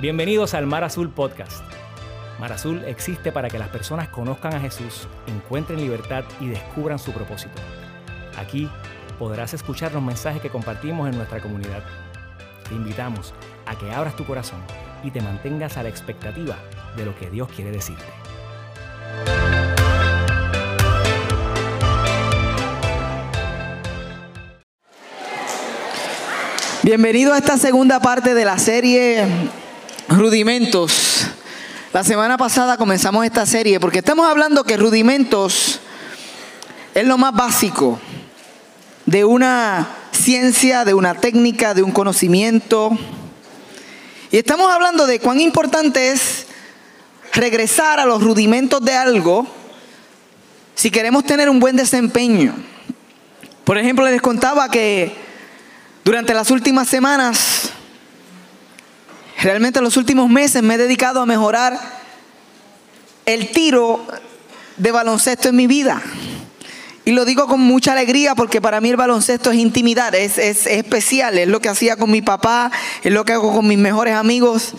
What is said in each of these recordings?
Bienvenidos al Mar Azul Podcast. Mar Azul existe para que las personas conozcan a Jesús, encuentren libertad y descubran su propósito. Aquí podrás escuchar los mensajes que compartimos en nuestra comunidad. Te invitamos a que abras tu corazón y te mantengas a la expectativa de lo que Dios quiere decirte. Bienvenido a esta segunda parte de la serie Rudimentos. La semana pasada comenzamos esta serie porque estamos hablando que rudimentos es lo más básico de una ciencia, de una técnica, de un conocimiento. Y estamos hablando de cuán importante es regresar a los rudimentos de algo si queremos tener un buen desempeño. Por ejemplo, les contaba que durante las últimas semanas, realmente los últimos meses me he dedicado a mejorar el tiro de baloncesto en mi vida. Y lo digo con mucha alegría porque para mí el baloncesto es intimidad, es, es, especial, es lo que hacía con mi papá, es lo que hago con mis mejores amigos.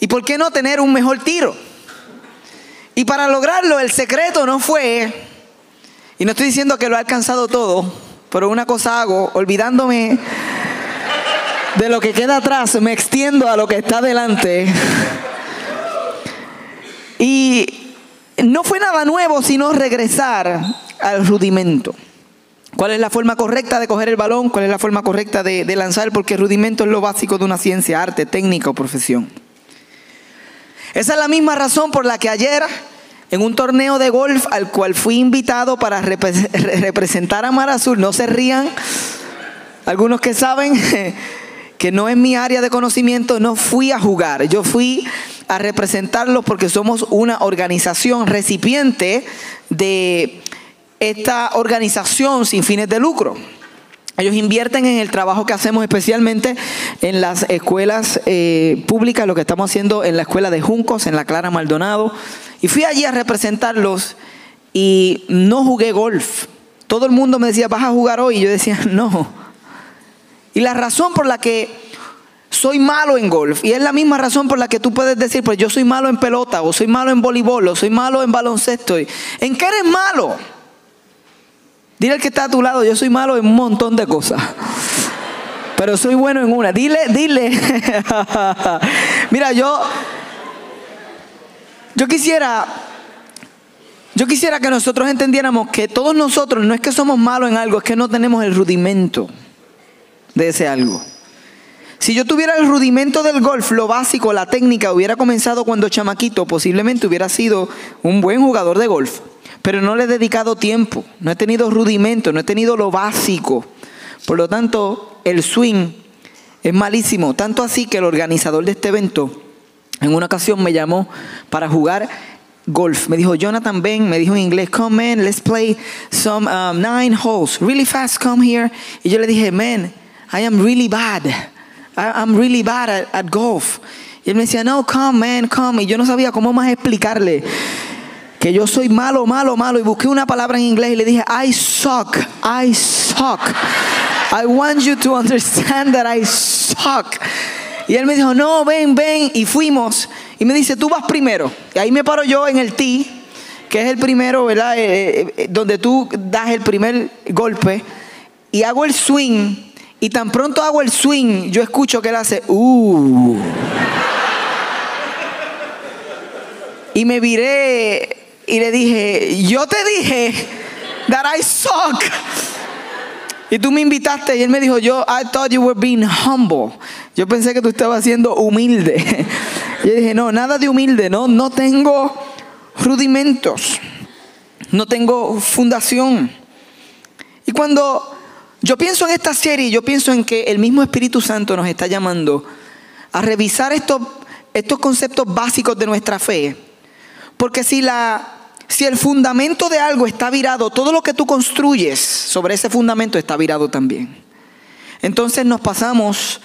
¿Y por qué no tener un mejor tiro? Y para lograrlo el secreto no fue, y no estoy diciendo que lo he alcanzado todo, pero una cosa hago, olvidándome de lo que queda atrás, me extiendo a lo que está delante. Y no fue nada nuevo, sino regresar al rudimento. ¿Cuál es la forma correcta de coger el balón? ¿Cuál es la forma correcta de, lanzar? Porque el rudimento es lo básico de una ciencia, arte, técnica o profesión. Esa es la misma razón por la que ayer en un torneo de golf al cual fui invitado para representar a Mar Azul. No se rían, algunos que saben que no es mi área de conocimiento, no fui a jugar, yo fui a representarlos porque somos una organización recipiente de esta organización sin fines de lucro. Ellos invierten en el trabajo que hacemos especialmente en las escuelas eh, públicas, lo que estamos haciendo en la escuela de Juncos, en la Clara Maldonado. Y fui allí a representarlos y no jugué golf. Todo el mundo me decía, vas a jugar hoy. Y yo decía, no. Y la razón por la que soy malo en golf, y es la misma razón por la que tú puedes decir, pues yo soy malo en pelota, o soy malo en voleibol, o soy malo en baloncesto. ¿En qué eres malo? Dile al que está a tu lado, yo soy malo en un montón de cosas. Pero soy bueno en una. Dile, dile. Mira, yo yo quisiera yo quisiera que nosotros entendiéramos que todos nosotros no es que somos malos en algo, es que no tenemos el rudimento de ese algo. Si yo tuviera el rudimento del golf, lo básico, la técnica, hubiera comenzado cuando chamaquito, posiblemente hubiera sido un buen jugador de golf pero no le he dedicado tiempo, no he tenido rudimento, no he tenido lo básico. Por lo tanto, el swing es malísimo, tanto así que el organizador de este evento en una ocasión me llamó para jugar golf. Me dijo, Jonathan, Ben, me dijo en inglés, come man, let's play some um, nine holes, really fast, come here. Y yo le dije, man, I am really bad. I'm really bad at, at golf. Y él me decía, no, come man, come. Y yo no sabía cómo más explicarle que yo soy malo, malo, malo. Y busqué una palabra en inglés y le dije, I suck, I suck. I want you to understand that I suck. Y él me dijo, no, ven, ven. Y fuimos. Y me dice, tú vas primero. Y ahí me paro yo en el tee, que es el primero, ¿verdad? Eh, eh, eh, donde tú das el primer golpe. Y hago el swing. Y tan pronto hago el swing, yo escucho que él hace, uh. Y me viré y le dije, yo te dije that I suck. Y tú me invitaste y él me dijo, yo, I thought you were being humble. Yo pensé que tú estabas siendo humilde. Yo dije, no, nada de humilde, no, no tengo rudimentos, no tengo fundación. Y cuando yo pienso en esta serie, yo pienso en que el mismo Espíritu Santo nos está llamando a revisar estos, estos conceptos básicos de nuestra fe. Porque si la si el fundamento de algo está virado, todo lo que tú construyes sobre ese fundamento está virado también. Entonces nos pasamos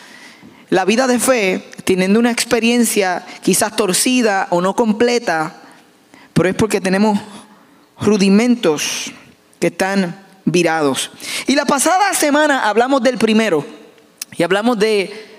la vida de fe teniendo una experiencia quizás torcida o no completa, pero es porque tenemos rudimentos que están virados. Y la pasada semana hablamos del primero y hablamos de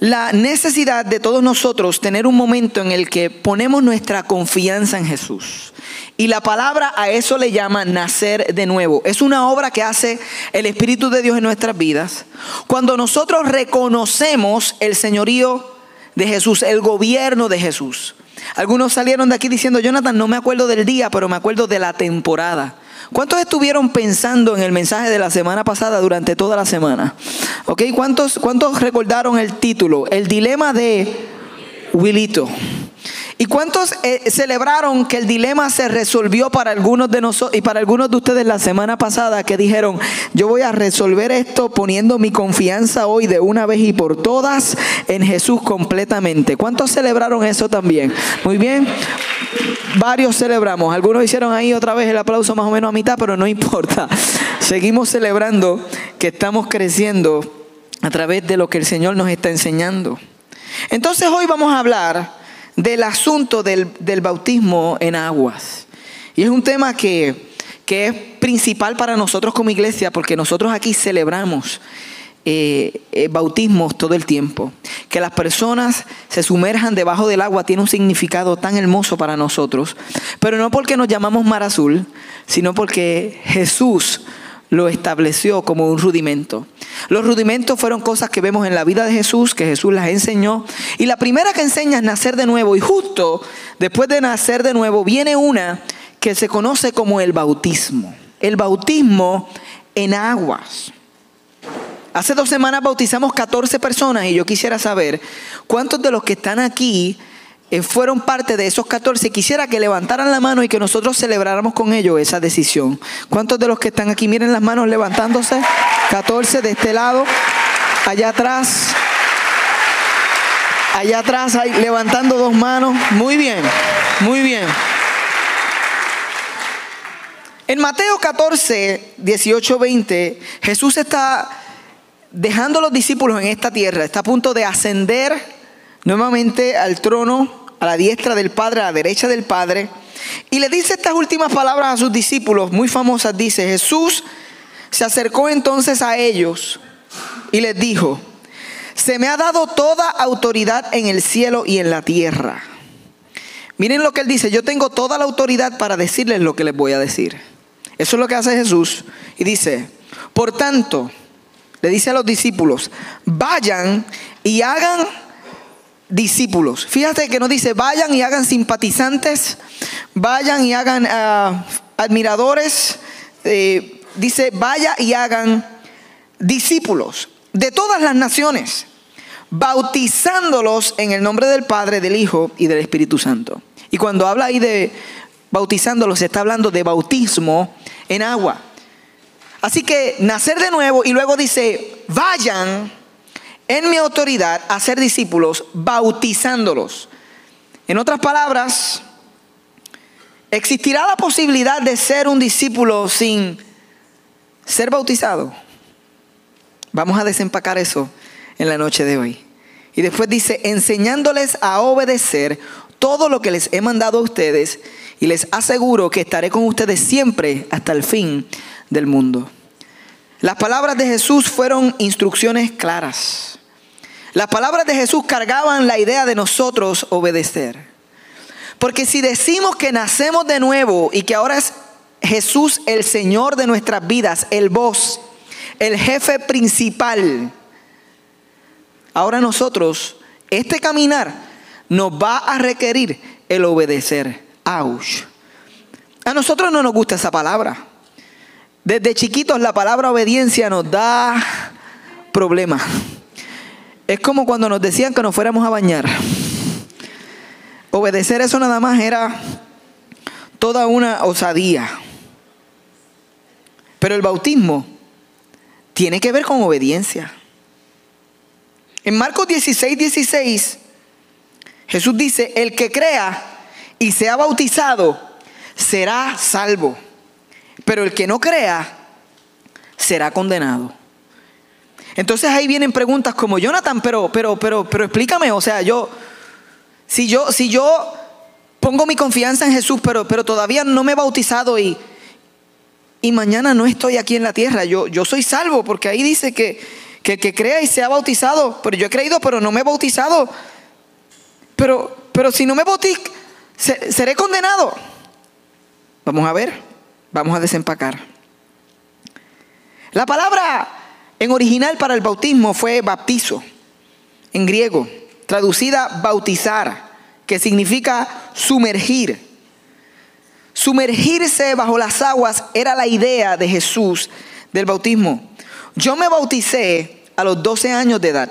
la necesidad de todos nosotros tener un momento en el que ponemos nuestra confianza en Jesús. Y la palabra a eso le llama nacer de nuevo. Es una obra que hace el Espíritu de Dios en nuestras vidas. Cuando nosotros reconocemos el señorío de Jesús, el gobierno de Jesús. Algunos salieron de aquí diciendo, Jonathan, no me acuerdo del día, pero me acuerdo de la temporada. ¿Cuántos estuvieron pensando en el mensaje de la semana pasada durante toda la semana? ¿Ok? ¿Cuántos, cuántos recordaron el título? El dilema de Wilito. ¿Y cuántos eh, celebraron que el dilema se resolvió para algunos de nosotros y para algunos de ustedes la semana pasada que dijeron, yo voy a resolver esto poniendo mi confianza hoy de una vez y por todas en Jesús completamente? ¿Cuántos celebraron eso también? Muy bien. Varios celebramos. Algunos hicieron ahí otra vez el aplauso más o menos a mitad, pero no importa. Seguimos celebrando que estamos creciendo a través de lo que el Señor nos está enseñando. Entonces hoy vamos a hablar del asunto del, bautismo en aguas. Y es un tema que, es principal para nosotros como iglesia porque nosotros aquí celebramos eh, eh, bautismos todo el tiempo. Que las personas se sumerjan debajo del agua tiene un significado tan hermoso para nosotros, pero no porque nos llamamos mar azul, sino porque Jesús lo estableció como un rudimento. Los rudimentos fueron cosas que vemos en la vida de Jesús, que Jesús las enseñó. Y la primera que enseña es nacer de nuevo. Y justo después de nacer de nuevo viene una que se conoce como el bautismo. El bautismo en aguas. Hace dos semanas bautizamos 14 personas y yo quisiera saber cuántos de los que están aquí eh, fueron parte de esos 14. Quisiera que levantaran la mano y que nosotros celebráramos con ellos esa decisión. ¿Cuántos de los que están aquí miren las manos levantándose? 14 de este lado, allá atrás. Allá atrás, hay, levantando dos manos. Muy bien, muy bien. En Mateo 14, 18, 20, Jesús está dejando a los discípulos en esta tierra, está a punto de ascender nuevamente al trono, a la diestra del Padre, a la derecha del Padre. Y le dice estas últimas palabras a sus discípulos, muy famosas. Dice, Jesús se acercó entonces a ellos y les dijo, se me ha dado toda autoridad en el cielo y en la tierra. Miren lo que él dice, yo tengo toda la autoridad para decirles lo que les voy a decir. Eso es lo que hace Jesús. Y dice, por tanto, le dice a los discípulos, vayan y hagan discípulos. Fíjate que no dice vayan y hagan simpatizantes, vayan y hagan ah, admiradores. Eh, dice vaya y hagan discípulos de todas las naciones, bautizándolos en el nombre del Padre, del Hijo y del Espíritu Santo. Y cuando habla ahí de bautizándolos, está hablando de bautismo en agua. Así que nacer de nuevo y luego dice, vayan en mi autoridad a ser discípulos, bautizándolos. En otras palabras, ¿existirá la posibilidad de ser un discípulo sin ser bautizado? Vamos a desempacar eso en la noche de hoy. Y después dice, enseñándoles a obedecer todo lo que les he mandado a ustedes y les aseguro que estaré con ustedes siempre hasta el fin del mundo. Las palabras de Jesús fueron instrucciones claras. Las palabras de Jesús cargaban la idea de nosotros obedecer. Porque si decimos que nacemos de nuevo y que ahora es Jesús el Señor de nuestras vidas, el voz, el jefe principal, ahora nosotros, este caminar nos va a requerir el obedecer. Auch. A nosotros no nos gusta esa palabra. Desde chiquitos la palabra obediencia nos da problemas. Es como cuando nos decían que nos fuéramos a bañar. Obedecer eso nada más era toda una osadía. Pero el bautismo tiene que ver con obediencia. En Marcos 16, 16, Jesús dice, el que crea y sea bautizado será salvo, pero el que no crea será condenado. Entonces ahí vienen preguntas como, Jonathan, pero, pero, pero, pero explícame, o sea, yo, si yo, si yo pongo mi confianza en Jesús, pero, pero todavía no me he bautizado y, y mañana no estoy aquí en la tierra, yo, yo soy salvo, porque ahí dice que, Que que crea y sea bautizado, pero yo he creído, pero no me he bautizado. Pero, pero si no me bautizo, seré condenado. Vamos a ver, vamos a desempacar. La palabra en original para el bautismo fue baptizo, en griego, traducida bautizar, que significa sumergir. Sumergirse bajo las aguas era la idea de Jesús del bautismo. Yo me bauticé a los 12 años de edad.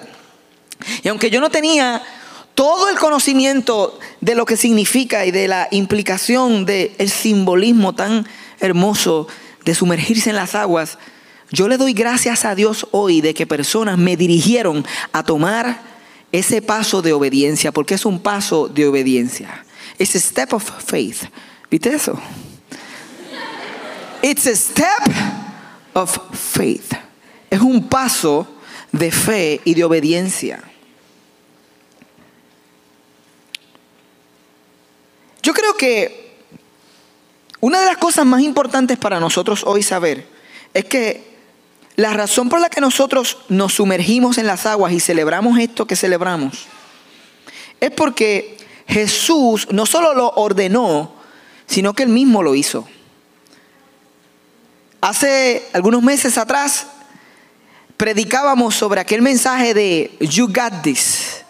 Y aunque yo no tenía todo el conocimiento de lo que significa y de la implicación del simbolismo tan hermoso de sumergirse en las aguas, yo le doy gracias a Dios hoy de que personas me dirigieron a tomar ese paso de obediencia, porque es un paso de obediencia. Es a step of faith. ¿Viste eso? It's a step of faith. Es un paso de fe y de obediencia. Yo creo que una de las cosas más importantes para nosotros hoy saber es que la razón por la que nosotros nos sumergimos en las aguas y celebramos esto que celebramos es porque Jesús no solo lo ordenó, sino que él mismo lo hizo. Hace algunos meses atrás predicábamos sobre aquel mensaje de You Got This,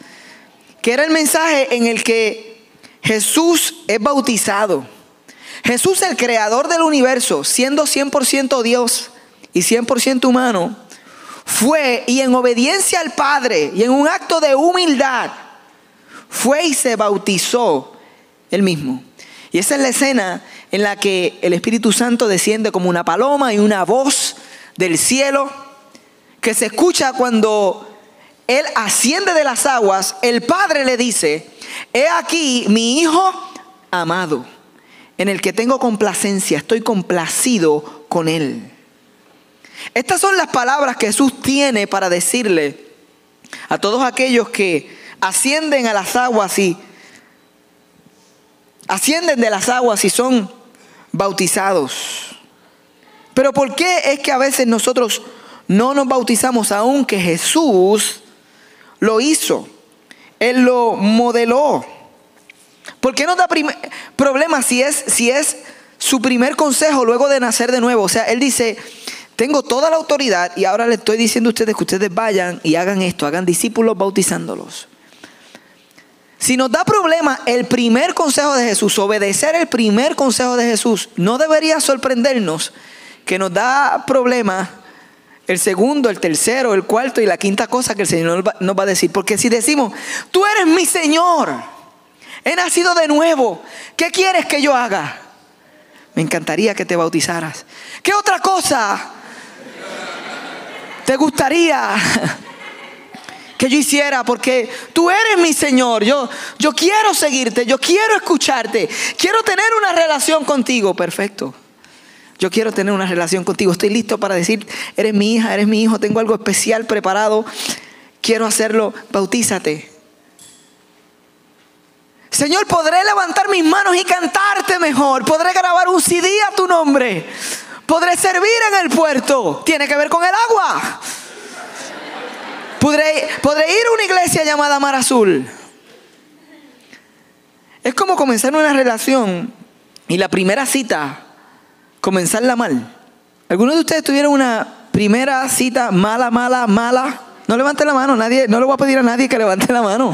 que era el mensaje en el que Jesús es bautizado. Jesús, el creador del universo, siendo 100% Dios y 100% humano, fue y en obediencia al Padre y en un acto de humildad, fue y se bautizó él mismo. Y esa es la escena en la que el Espíritu Santo desciende como una paloma y una voz del cielo que se escucha cuando Él asciende de las aguas. El Padre le dice, he aquí mi Hijo amado, en el que tengo complacencia, estoy complacido con Él. Estas son las palabras que Jesús tiene para decirle a todos aquellos que ascienden a las aguas y ascienden de las aguas y son bautizados. Pero ¿por qué es que a veces nosotros no nos bautizamos aunque Jesús lo hizo? Él lo modeló. ¿Por qué nos da problema si es, si es su primer consejo luego de nacer de nuevo? O sea, Él dice, tengo toda la autoridad y ahora le estoy diciendo a ustedes que ustedes vayan y hagan esto, hagan discípulos bautizándolos. Si nos da problema el primer consejo de Jesús, obedecer el primer consejo de Jesús, no debería sorprendernos que nos da problema el segundo, el tercero, el cuarto y la quinta cosa que el Señor nos va a decir. Porque si decimos, tú eres mi Señor, he nacido de nuevo, ¿qué quieres que yo haga? Me encantaría que te bautizaras. ¿Qué otra cosa te gustaría? que yo hiciera porque tú eres mi Señor. Yo, yo quiero seguirte, yo quiero escucharte, quiero tener una relación contigo. Perfecto. Yo quiero tener una relación contigo. Estoy listo para decir, eres mi hija, eres mi hijo, tengo algo especial preparado. Quiero hacerlo. Bautízate. Señor, podré levantar mis manos y cantarte mejor. Podré grabar un CD a tu nombre. Podré servir en el puerto. Tiene que ver con el agua. ¿Podré, ir a una iglesia llamada Mar Azul? Es como comenzar una relación y la primera cita, comenzarla mal. ¿Algunos de ustedes tuvieron una primera cita mala, mala, mala? No levante la mano, nadie, no le voy a pedir a nadie que levante la mano.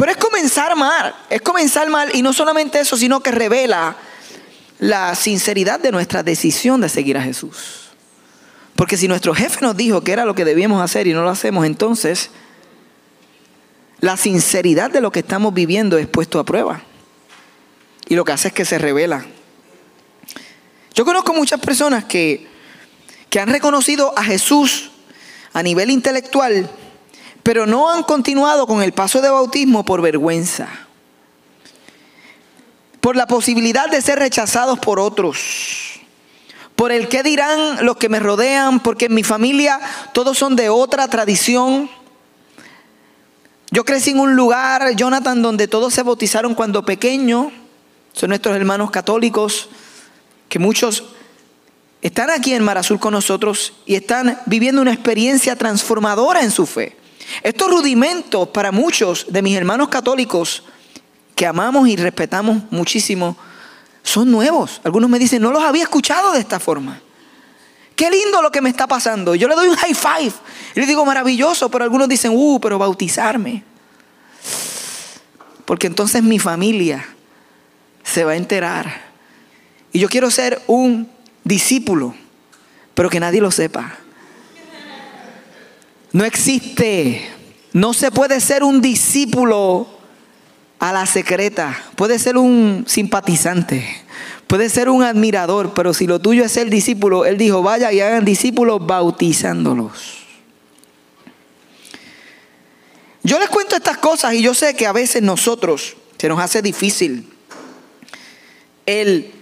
Pero es comenzar mal, es comenzar mal y no solamente eso, sino que revela la sinceridad de nuestra decisión de seguir a Jesús. Porque si nuestro jefe nos dijo que era lo que debíamos hacer y no lo hacemos, entonces la sinceridad de lo que estamos viviendo es puesto a prueba. Y lo que hace es que se revela. Yo conozco muchas personas que, que han reconocido a Jesús a nivel intelectual, pero no han continuado con el paso de bautismo por vergüenza, por la posibilidad de ser rechazados por otros por el qué dirán los que me rodean, porque en mi familia todos son de otra tradición. Yo crecí en un lugar, Jonathan, donde todos se bautizaron cuando pequeño. Son nuestros hermanos católicos, que muchos están aquí en Marazul con nosotros y están viviendo una experiencia transformadora en su fe. Estos rudimentos para muchos de mis hermanos católicos que amamos y respetamos muchísimo son nuevos. Algunos me dicen, no los había escuchado de esta forma. Qué lindo lo que me está pasando. Yo le doy un high five. Y le digo, maravilloso, pero algunos dicen, uh, pero bautizarme. Porque entonces mi familia se va a enterar. Y yo quiero ser un discípulo, pero que nadie lo sepa. No existe. No se puede ser un discípulo a la secreta. Puede ser un simpatizante. Puede ser un admirador. Pero si lo tuyo es ser discípulo, Él dijo, vaya y hagan discípulos bautizándolos. Yo les cuento estas cosas y yo sé que a veces nosotros se nos hace difícil el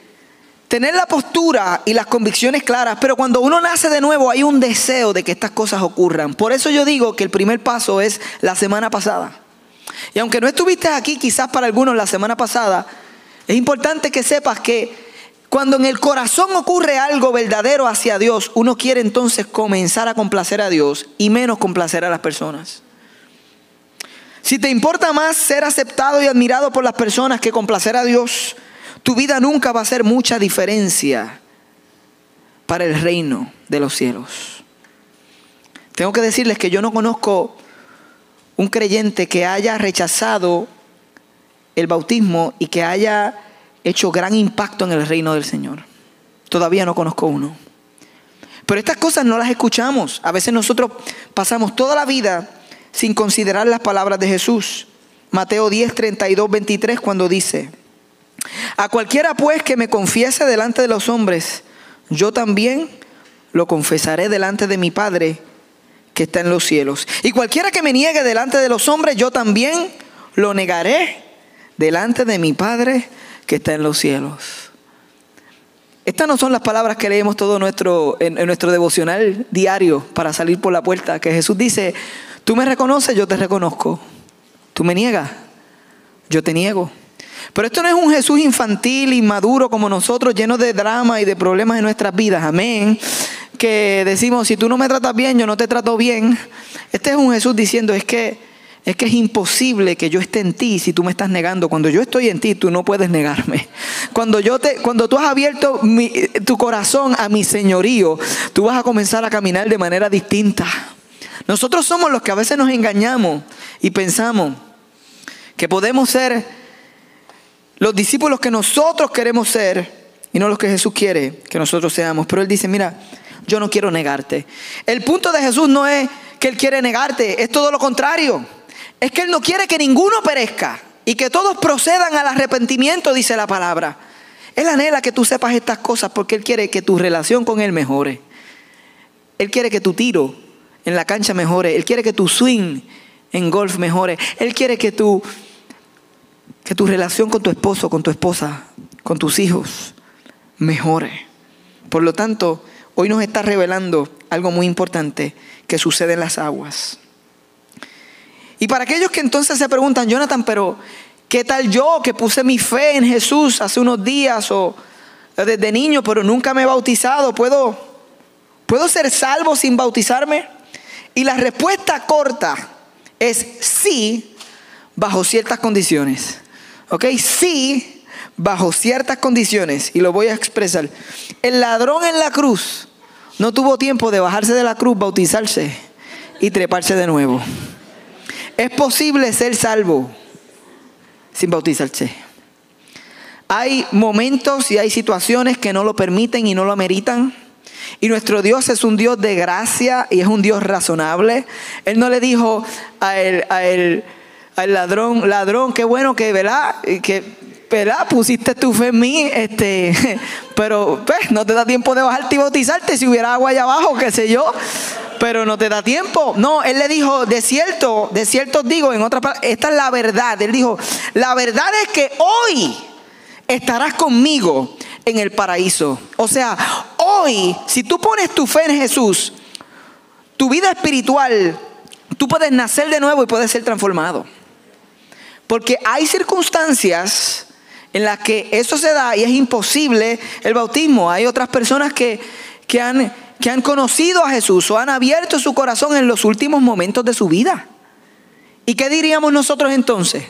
tener la postura y las convicciones claras, pero cuando uno nace de nuevo hay un deseo de que estas cosas ocurran. Por eso yo digo que el primer paso es la semana pasada. Y aunque no estuviste aquí quizás para algunos la semana pasada, es importante que sepas que cuando en el corazón ocurre algo verdadero hacia Dios, uno quiere entonces comenzar a complacer a Dios y menos complacer a las personas. Si te importa más ser aceptado y admirado por las personas que complacer a Dios, tu vida nunca va a hacer mucha diferencia para el reino de los cielos. Tengo que decirles que yo no conozco un creyente que haya rechazado el bautismo y que haya hecho gran impacto en el reino del Señor. Todavía no conozco uno. Pero estas cosas no las escuchamos. A veces nosotros pasamos toda la vida sin considerar las palabras de Jesús. Mateo 10, 32, 23, cuando dice, a cualquiera pues que me confiese delante de los hombres, yo también lo confesaré delante de mi Padre que está en los cielos. Y cualquiera que me niegue delante de los hombres, yo también lo negaré delante de mi Padre que está en los cielos. Estas no son las palabras que leemos todo nuestro, en, en nuestro devocional diario para salir por la puerta, que Jesús dice, tú me reconoces, yo te reconozco. Tú me niegas, yo te niego. Pero esto no es un Jesús infantil, inmaduro como nosotros, lleno de drama y de problemas en nuestras vidas. Amén. Que decimos, si tú no me tratas bien, yo no te trato bien. Este es un Jesús diciendo, es que es que es imposible que yo esté en ti si tú me estás negando. Cuando yo estoy en ti, tú no puedes negarme. Cuando, yo te, cuando tú has abierto tu corazón a mi señorío, tú vas a comenzar a caminar de manera distinta. Nosotros somos los que a veces nos engañamos y pensamos que podemos ser los discípulos que nosotros queremos ser y no los que Jesús quiere que nosotros seamos. Pero Él dice, mira, yo no quiero negarte. El punto de Jesús no es que Él quiere negarte, es todo lo contrario. Es que Él no quiere que ninguno perezca y que todos procedan al arrepentimiento, dice la palabra. Él anhela que tú sepas estas cosas porque Él quiere que tu relación con Él mejore. Él quiere que tu tiro en la cancha mejore. Él quiere que tu swing en golf mejore. Él quiere que tu que tu relación con tu esposo, con tu esposa, con tus hijos mejore. Por lo tanto, hoy nos está revelando algo muy importante que sucede en las aguas. Y para aquellos que entonces se preguntan, Jonathan, pero ¿qué tal yo que puse mi fe en Jesús hace unos días o desde niño, pero nunca me he bautizado? ¿Puedo, ¿puedo ser salvo sin bautizarme? Y la respuesta corta es sí, bajo ciertas condiciones. ¿Ok? Sí, bajo ciertas condiciones, y lo voy a expresar. El ladrón en la cruz no tuvo tiempo de bajarse de la cruz, bautizarse y treparse de nuevo. Es posible ser salvo sin bautizarse. Hay momentos y hay situaciones que no lo permiten y no lo ameritan. Y nuestro Dios es un Dios de gracia y es un Dios razonable. Él no le dijo a él, a él al ladrón, ladrón, qué bueno que, ¿verdad? Que, ¿verdad? Pusiste tu fe en mí, este, pero pues, no te da tiempo de bajarte y bautizarte si hubiera agua allá abajo, qué sé yo, pero no te da tiempo. No, él le dijo, de cierto, de cierto digo, en otra palabras, esta es la verdad. Él dijo, la verdad es que hoy estarás conmigo en el paraíso. O sea, hoy, si tú pones tu fe en Jesús, tu vida espiritual, tú puedes nacer de nuevo y puedes ser transformado. Porque hay circunstancias en las que eso se da y es imposible el bautismo. Hay otras personas que, que, han, que han conocido a Jesús o han abierto su corazón en los últimos momentos de su vida. ¿Y qué diríamos nosotros entonces?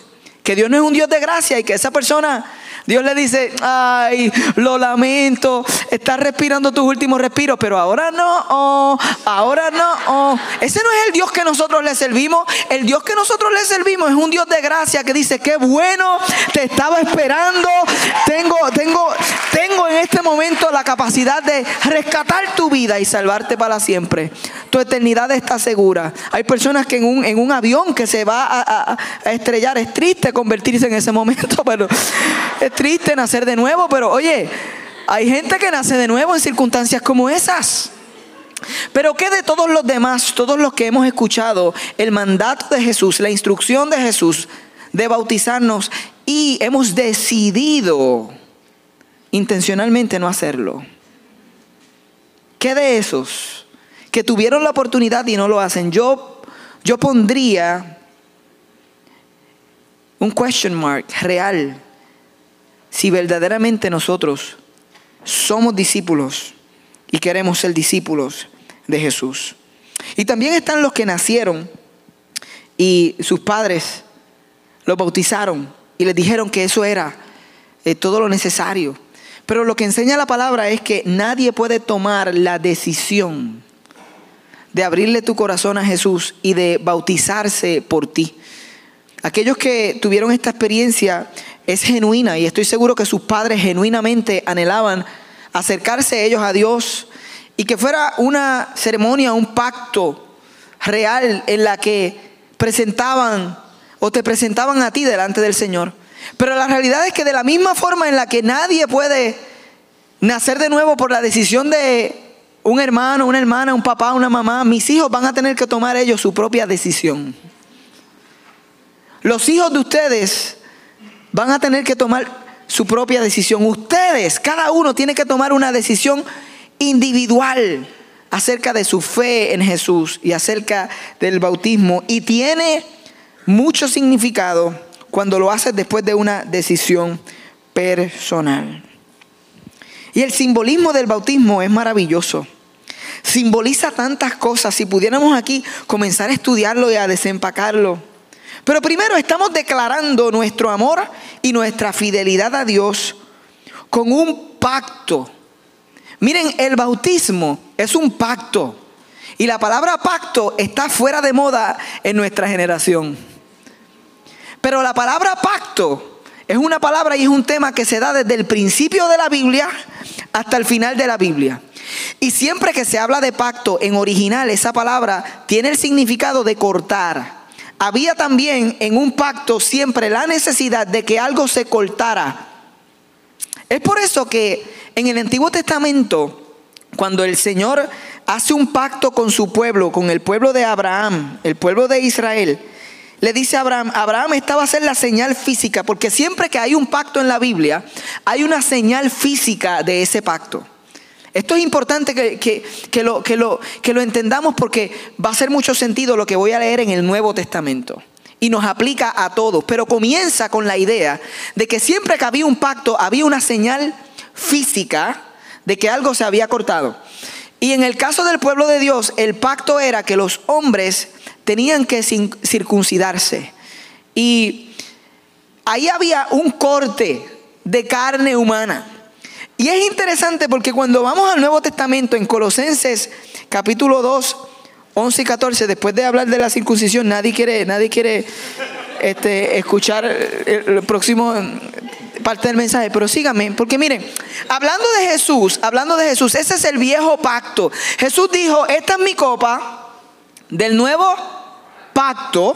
Que Dios no es un Dios de gracia y que esa persona Dios le dice, ay, lo lamento, estás respirando tus últimos respiros, pero ahora no, oh, ahora no. Oh. Ese no es el Dios que nosotros le servimos. El Dios que nosotros le servimos es un Dios de gracia que dice, qué bueno, te estaba esperando, tengo, tengo, tengo en este momento la capacidad de rescatar tu vida y salvarte para siempre. Tu eternidad está segura. Hay personas que en un, en un avión que se va a, a estrellar, es triste convertirse en ese momento, pero triste nacer de nuevo, pero oye, hay gente que nace de nuevo en circunstancias como esas. Pero ¿qué de todos los demás, todos los que hemos escuchado el mandato de Jesús, la instrucción de Jesús de bautizarnos y hemos decidido intencionalmente no hacerlo? ¿Qué de esos que tuvieron la oportunidad y no lo hacen? Yo, yo pondría un question mark real si verdaderamente nosotros somos discípulos y queremos ser discípulos de Jesús. Y también están los que nacieron y sus padres los bautizaron y les dijeron que eso era eh, todo lo necesario. Pero lo que enseña la palabra es que nadie puede tomar la decisión de abrirle tu corazón a Jesús y de bautizarse por ti. Aquellos que tuvieron esta experiencia es genuina y estoy seguro que sus padres genuinamente anhelaban acercarse ellos a Dios y que fuera una ceremonia, un pacto real en la que presentaban o te presentaban a ti delante del Señor. Pero la realidad es que de la misma forma en la que nadie puede nacer de nuevo por la decisión de un hermano, una hermana, un papá, una mamá, mis hijos van a tener que tomar ellos su propia decisión. Los hijos de ustedes van a tener que tomar su propia decisión. Ustedes, cada uno tiene que tomar una decisión individual acerca de su fe en Jesús y acerca del bautismo. Y tiene mucho significado cuando lo haces después de una decisión personal. Y el simbolismo del bautismo es maravilloso. Simboliza tantas cosas. Si pudiéramos aquí comenzar a estudiarlo y a desempacarlo. Pero primero estamos declarando nuestro amor y nuestra fidelidad a Dios con un pacto. Miren, el bautismo es un pacto. Y la palabra pacto está fuera de moda en nuestra generación. Pero la palabra pacto es una palabra y es un tema que se da desde el principio de la Biblia hasta el final de la Biblia. Y siempre que se habla de pacto en original, esa palabra tiene el significado de cortar había también en un pacto siempre la necesidad de que algo se cortara. Es por eso que en el Antiguo Testamento, cuando el Señor hace un pacto con su pueblo, con el pueblo de Abraham, el pueblo de Israel, le dice a Abraham, Abraham, esta va a ser la señal física, porque siempre que hay un pacto en la Biblia, hay una señal física de ese pacto. Esto es importante que, lo, que, lo, que lo entendamos porque va a hacer mucho sentido lo que voy a leer en el Nuevo Testamento. Y nos aplica a todos. Pero comienza con la idea de que siempre que había un pacto había una señal física de que algo se había cortado. Y en el caso del pueblo de Dios, el pacto era que los hombres tenían que circuncidarse. Y ahí había un corte de carne humana. Y es interesante porque cuando vamos al Nuevo Testamento, en Colosenses capítulo 2, 11 y 14, después de hablar de la circuncisión, nadie quiere, nadie quiere este, escuchar el próximo parte del mensaje, pero síganme, porque miren, hablando de Jesús, hablando de Jesús, ese es el viejo pacto. Jesús dijo, esta es mi copa del nuevo pacto.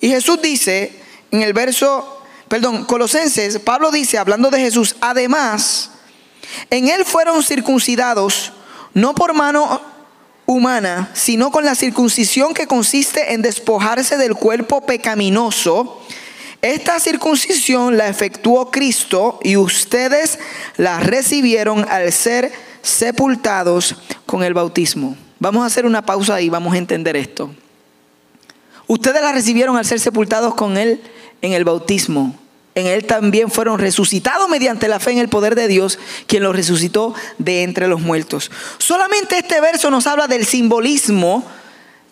Y Jesús dice en el verso perdón, Colosenses, Pablo dice, hablando de Jesús, además, en él fueron circuncidados, no por mano humana, sino con la circuncisión que consiste en despojarse del cuerpo pecaminoso. Esta circuncisión la efectuó Cristo y ustedes la recibieron al ser sepultados con el bautismo. Vamos a hacer una pausa y vamos a entender esto. Ustedes la recibieron al ser sepultados con él en el bautismo. en él también fueron resucitados mediante la fe en el poder de Dios, quien los resucitó de entre los muertos. Solamente este verso nos habla del simbolismo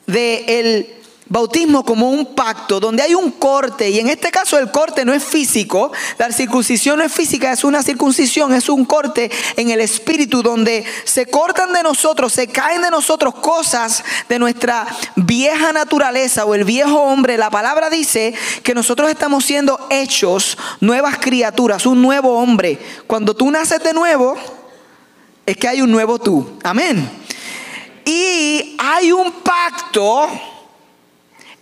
del bautismo como un pacto donde hay un corte y en este caso el corte no es físico, la circuncisión no es física, es una circuncisión, es un corte en el espíritu donde se cortan de nosotros, se caen de nosotros cosas de nuestra vieja naturaleza o el viejo hombre. La palabra dice que nosotros estamos siendo hechos nuevas criaturas, un nuevo hombre. Cuando tú naces de nuevo, es que hay un nuevo tú. Amén. Y hay un pacto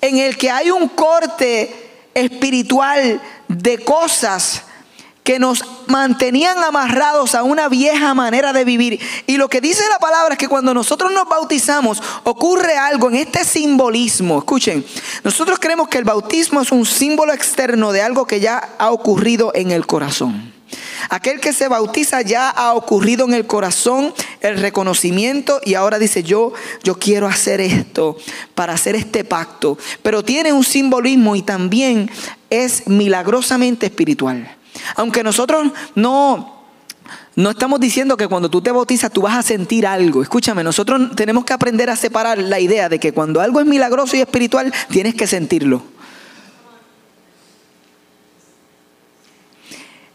en el que hay un corte espiritual de cosas que nos mantenían amarrados a una vieja manera de vivir. Y lo que dice la palabra es que cuando nosotros nos bautizamos ocurre algo en este simbolismo. Escuchen, nosotros creemos que el bautismo es un símbolo externo de algo que ya ha ocurrido en el corazón. Aquel que se bautiza ya ha ocurrido en el corazón el reconocimiento y ahora dice yo, yo quiero hacer esto para hacer este pacto. Pero tiene un simbolismo y también es milagrosamente espiritual. Aunque nosotros no no estamos diciendo que cuando tú te bautizas tú vas a sentir algo. Escúchame, nosotros tenemos que aprender a separar la idea de que cuando algo es milagroso y espiritual, tienes que sentirlo.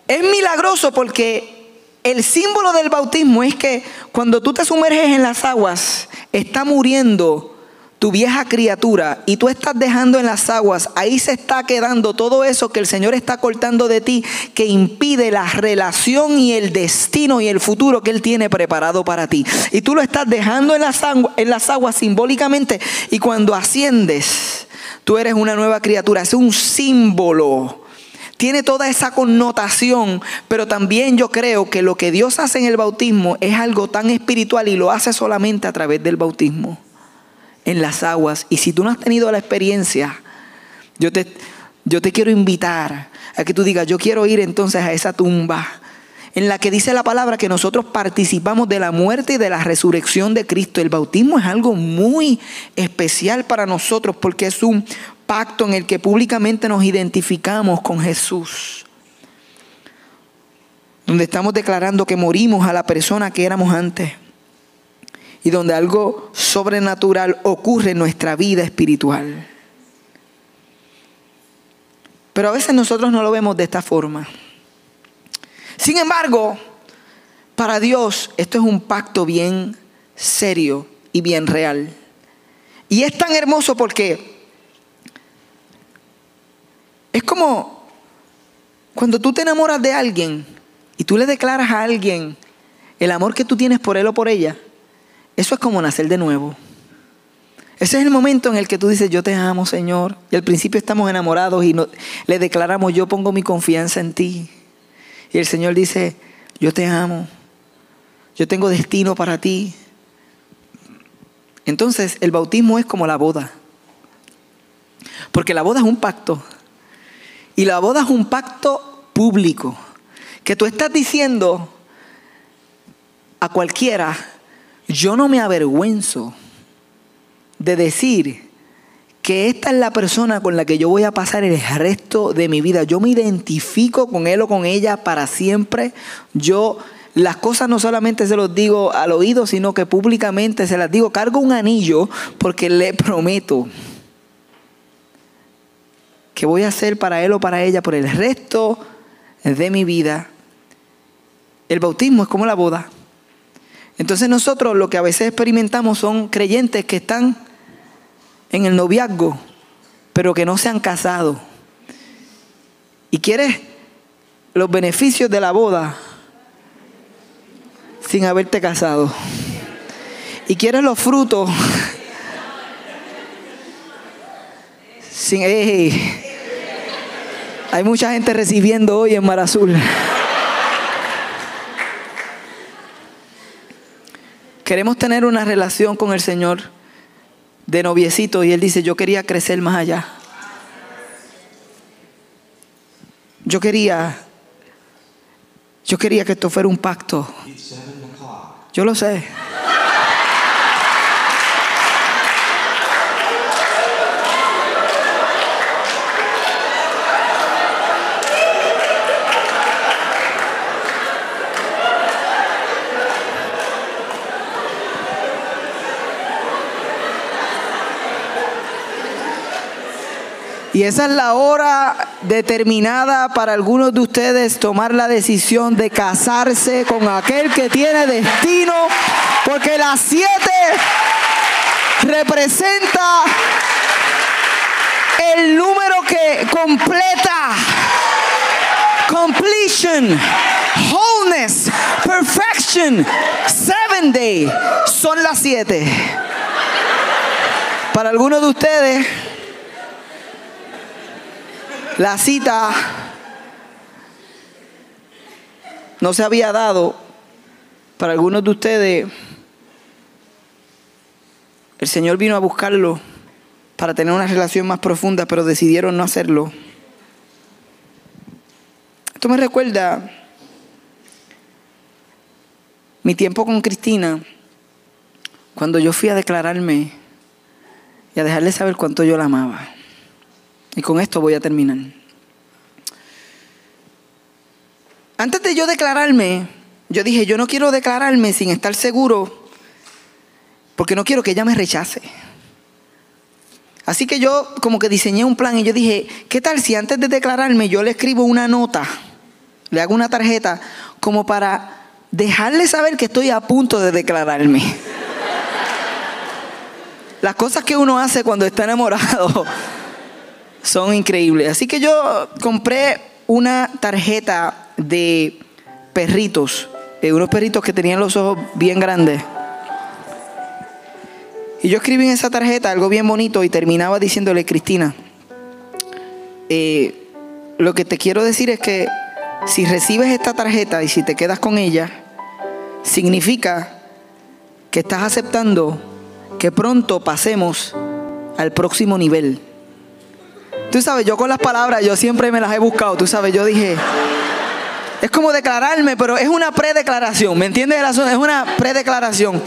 Es milagroso porque el símbolo del bautismo es que cuando tú te sumerges en las aguas, está muriendo tu vieja criatura y tú estás dejando en las aguas, ahí se está quedando todo eso que el Señor está cortando de ti, que impide la relación y el destino y el futuro que Él tiene preparado para ti. Y tú lo estás dejando en las, aguas, simbólicamente y cuando asciendes, tú eres una nueva criatura, es un símbolo tiene toda esa connotación, pero también yo creo que lo que Dios hace en el bautismo es algo tan espiritual y lo hace solamente a través del bautismo, en las aguas. Y si tú no has tenido la experiencia, yo te, yo te quiero invitar a que tú digas, yo quiero ir entonces a esa tumba en la que dice la palabra que nosotros participamos de la muerte y de la resurrección de Cristo. El bautismo es algo muy especial para nosotros porque es un pacto en el que públicamente nos identificamos con Jesús. Donde estamos declarando que morimos a la persona que éramos antes. Y donde algo sobrenatural ocurre en nuestra vida espiritual. Pero a veces nosotros no lo vemos de esta forma. Sin embargo, para Dios esto es un pacto bien serio y bien real. Y es tan hermoso porque es como cuando tú te enamoras de alguien y tú le declaras a alguien el amor que tú tienes por él o por ella. Eso es como nacer de nuevo. Ese es el momento en el que tú dices, yo te amo, Señor. Y al principio estamos enamorados y le declaramos, yo pongo mi confianza en ti. Y el Señor dice, yo te amo. Yo tengo destino para ti. Entonces el bautismo es como la boda. Porque la boda es un pacto. Y la boda es un pacto público, que tú estás diciendo a cualquiera, yo no me avergüenzo de decir que esta es la persona con la que yo voy a pasar el resto de mi vida. Yo me identifico con él o con ella para siempre. Yo las cosas no solamente se los digo al oído, sino que públicamente se las digo. Cargo un anillo porque le prometo que voy a hacer para él o para ella por el resto de mi vida. El bautismo es como la boda. Entonces nosotros lo que a veces experimentamos son creyentes que están en el noviazgo, pero que no se han casado. Y quieres los beneficios de la boda sin haberte casado. Y quieres los frutos sin... Hay mucha gente recibiendo hoy en Mar Azul. Queremos tener una relación con el Señor de noviecito y Él dice, yo quería crecer más allá. Yo quería, yo quería que esto fuera un pacto. Yo lo sé. Y esa es la hora determinada para algunos de ustedes tomar la decisión de casarse con aquel que tiene destino, porque las siete representa el número que completa completion, wholeness, perfection, seven day, son las siete. Para algunos de ustedes, la cita no se había dado. Para algunos de ustedes, el Señor vino a buscarlo para tener una relación más profunda, pero decidieron no hacerlo. Esto me recuerda mi tiempo con Cristina, cuando yo fui a declararme y a dejarle saber cuánto yo la amaba. Y con esto voy a terminar. Antes de yo declararme, yo dije, yo no quiero declararme sin estar seguro, porque no quiero que ella me rechace. Así que yo como que diseñé un plan y yo dije, ¿qué tal si antes de declararme yo le escribo una nota, le hago una tarjeta, como para dejarle saber que estoy a punto de declararme? Las cosas que uno hace cuando está enamorado son increíbles. Así que yo compré una tarjeta de perritos, de unos perritos que tenían los ojos bien grandes. Y yo escribí en esa tarjeta algo bien bonito y terminaba diciéndole, Cristina, eh, lo que te quiero decir es que si recibes esta tarjeta y si te quedas con ella, significa que estás aceptando que pronto pasemos al próximo nivel. Tú sabes, yo con las palabras, yo siempre me las he buscado, tú sabes, yo dije, es como declararme, pero es una predeclaración, ¿me entiendes? Es una predeclaración.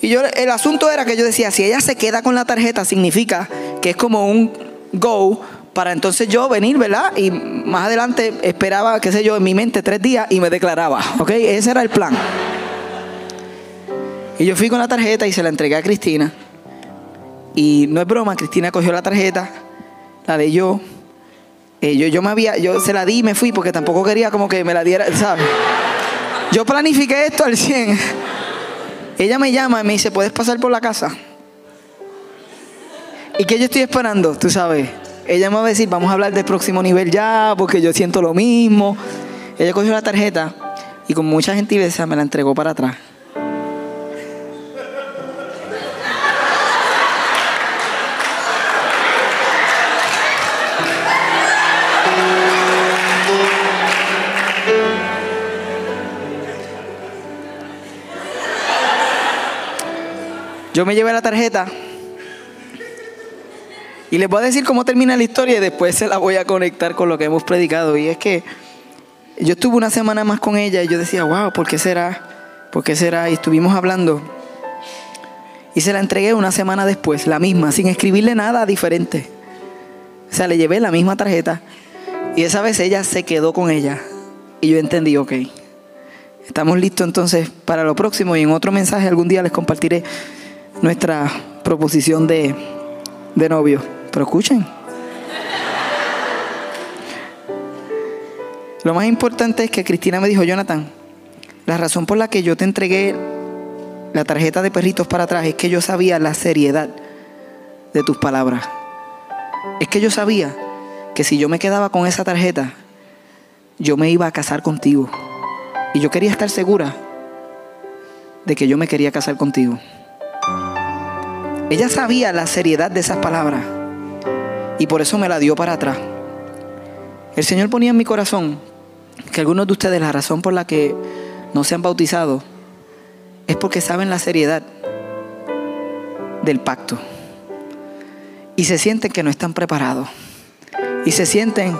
Y yo, el asunto era que yo decía, si ella se queda con la tarjeta, significa que es como un go para entonces yo venir, ¿verdad? Y más adelante esperaba, qué sé yo, en mi mente tres días y me declaraba, ¿ok? Ese era el plan. Y yo fui con la tarjeta y se la entregué a Cristina. Y no es broma, Cristina cogió la tarjeta, la leyó. Eh, yo, yo me había, yo se la di y me fui porque tampoco quería como que me la diera, ¿sabes? Yo planifiqué esto al 100. Ella me llama y me dice, ¿puedes pasar por la casa? ¿Y qué yo estoy esperando? Tú sabes. Ella me va a decir, vamos a hablar del próximo nivel ya, porque yo siento lo mismo. Ella cogió la tarjeta y con mucha gentileza me la entregó para atrás. Yo me llevé la tarjeta y les voy a decir cómo termina la historia y después se la voy a conectar con lo que hemos predicado. Y es que yo estuve una semana más con ella y yo decía, wow, ¿por qué será? ¿Por qué será? Y estuvimos hablando. Y se la entregué una semana después, la misma, sin escribirle nada diferente. O sea, le llevé la misma tarjeta. Y esa vez ella se quedó con ella. Y yo entendí, ok. Estamos listos entonces para lo próximo y en otro mensaje algún día les compartiré nuestra proposición de, de novio. Pero escuchen. Lo más importante es que Cristina me dijo, Jonathan, la razón por la que yo te entregué la tarjeta de perritos para atrás es que yo sabía la seriedad de tus palabras. Es que yo sabía que si yo me quedaba con esa tarjeta, yo me iba a casar contigo. Y yo quería estar segura de que yo me quería casar contigo. Ella sabía la seriedad de esas palabras y por eso me la dio para atrás. El Señor ponía en mi corazón que algunos de ustedes la razón por la que no se han bautizado es porque saben la seriedad del pacto y se sienten que no están preparados y se sienten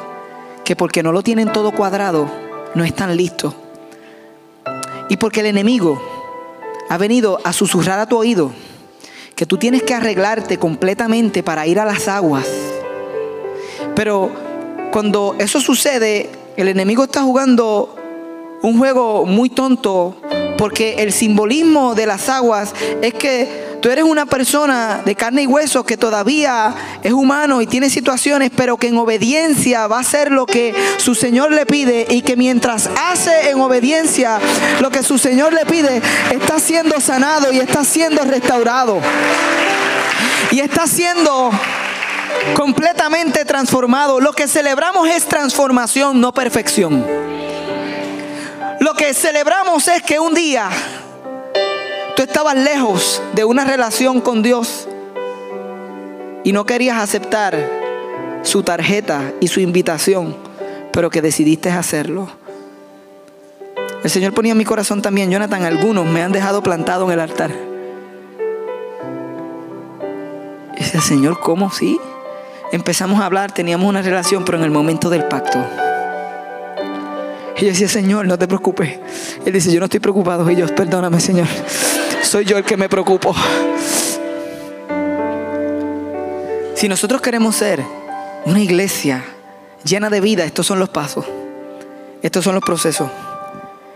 que porque no lo tienen todo cuadrado no están listos y porque el enemigo ha venido a susurrar a tu oído que tú tienes que arreglarte completamente para ir a las aguas. Pero cuando eso sucede, el enemigo está jugando un juego muy tonto porque el simbolismo de las aguas es que tú eres una persona de carne y hueso que todavía es humano y tiene situaciones, pero que en obediencia va a hacer lo que su Señor le pide y que mientras hace en obediencia lo que su Señor le pide, está siendo sanado y está siendo restaurado. Y está siendo completamente transformado. Lo que celebramos es transformación, no perfección. Lo que celebramos es que un día tú estabas lejos de una relación con Dios y no querías aceptar su tarjeta y su invitación, pero que decidiste hacerlo. El Señor ponía en mi corazón también, Jonathan, algunos me han dejado plantado en el altar. Y decía, Señor, ¿cómo? Sí. Empezamos a hablar, teníamos una relación, pero en el momento del pacto. Y yo decía, Señor, no te preocupes. Él dice, yo no estoy preocupado. Y yo, perdóname, Señor. Soy yo el que me preocupo. Si nosotros queremos ser una iglesia llena de vida, estos son los pasos. Estos son los procesos.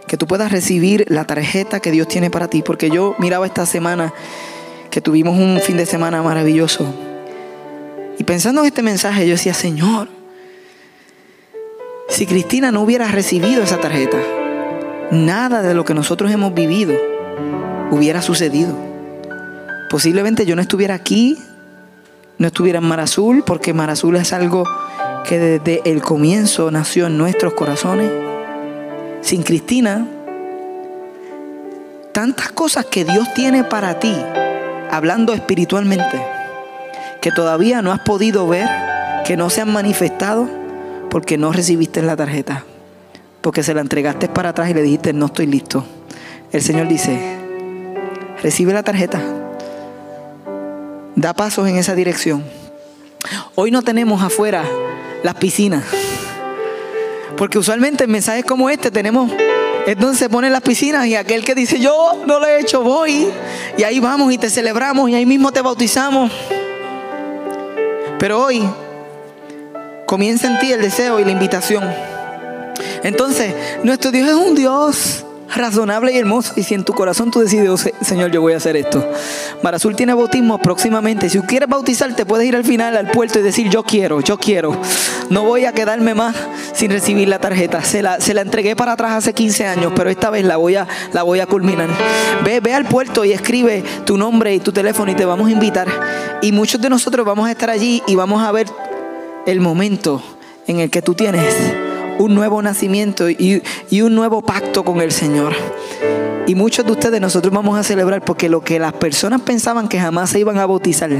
Que tú puedas recibir la tarjeta que Dios tiene para ti. Porque yo miraba esta semana que tuvimos un fin de semana maravilloso. Y pensando en este mensaje, yo decía, Señor, si Cristina no hubiera recibido esa tarjeta, nada de lo que nosotros hemos vivido hubiera sucedido. Posiblemente yo no estuviera aquí, no estuviera en Mar Azul, porque Mar Azul es algo que desde el comienzo nació en nuestros corazones. Sin Cristina, tantas cosas que Dios tiene para ti, hablando espiritualmente, que todavía no has podido ver, que no se han manifestado porque no recibiste la tarjeta, porque se la entregaste para atrás y le dijiste, no estoy listo. El Señor dice, recibe la tarjeta, da pasos en esa dirección. Hoy no tenemos afuera las piscinas, porque usualmente en mensajes como este tenemos es donde se ponen las piscinas y aquel que dice yo no lo he hecho, voy. Y ahí vamos y te celebramos y ahí mismo te bautizamos. Pero hoy comienza en ti el deseo y la invitación. Entonces, nuestro Dios es un Dios razonable y hermoso. Y si en tu corazón tú decides, oh, Señor, yo voy a hacer esto. Marazul tiene bautismo próximamente. Si quieres bautizarte, puedes ir al final al puerto y decir, yo quiero, yo quiero. No voy a quedarme más sin recibir la tarjeta. Se la, se la entregué para atrás hace 15 años, pero esta vez la voy a, la voy a culminar. Ve, ve al puerto y escribe tu nombre y tu teléfono y te vamos a invitar. Y muchos de nosotros vamos a estar allí y vamos a ver el momento en el que tú tienes un nuevo nacimiento y, un nuevo pacto con el Señor. Y muchos de ustedes nosotros vamos a celebrar porque lo que las personas pensaban que jamás se iban a bautizar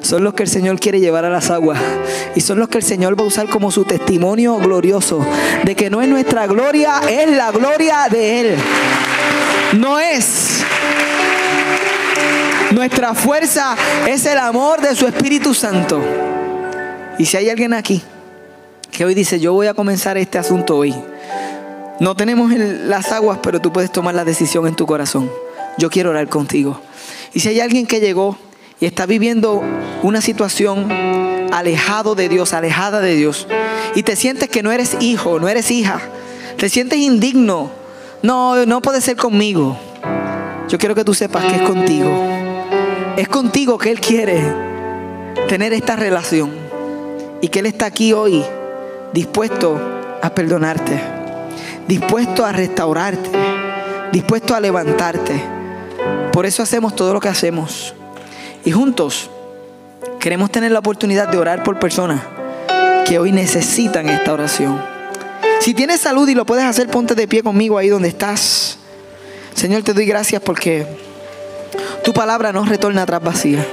son los que el Señor quiere llevar a las aguas. Y son los que el Señor va a usar como su testimonio glorioso de que no es nuestra gloria, es la gloria de Él. No es. Nuestra fuerza es el amor de su Espíritu Santo. Y si hay alguien aquí que hoy dice, yo voy a comenzar este asunto hoy. No tenemos las aguas, pero tú puedes tomar la decisión en tu corazón. Yo quiero orar contigo. Y si hay alguien que llegó y está viviendo una situación alejado de Dios, alejada de Dios, y te sientes que no eres hijo, no eres hija, te sientes indigno, no, no puede ser conmigo. Yo quiero que tú sepas que es contigo. Es contigo que Él quiere tener esta relación y que Él está aquí hoy dispuesto a perdonarte, dispuesto a restaurarte, dispuesto a levantarte. Por eso hacemos todo lo que hacemos. Y juntos queremos tener la oportunidad de orar por personas que hoy necesitan esta oración. Si tienes salud y lo puedes hacer, ponte de pie conmigo ahí donde estás. Señor, te doy gracias porque tu palabra no retorna atrás vacía.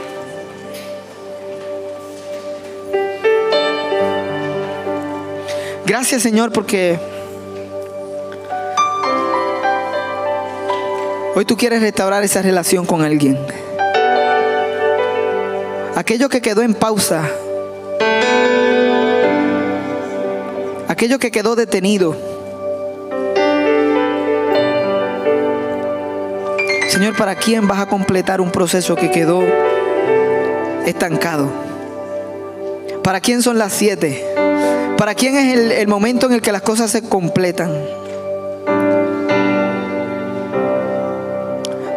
Gracias Señor porque hoy tú quieres restaurar esa relación con alguien. Aquello que quedó en pausa. Aquello que quedó detenido. Señor, ¿para quién vas a completar un proceso que quedó estancado? ¿Para quién son las siete? ¿Para quién es el, momento en el que las cosas se completan?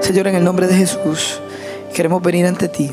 Señor, en el nombre de Jesús, queremos venir ante ti.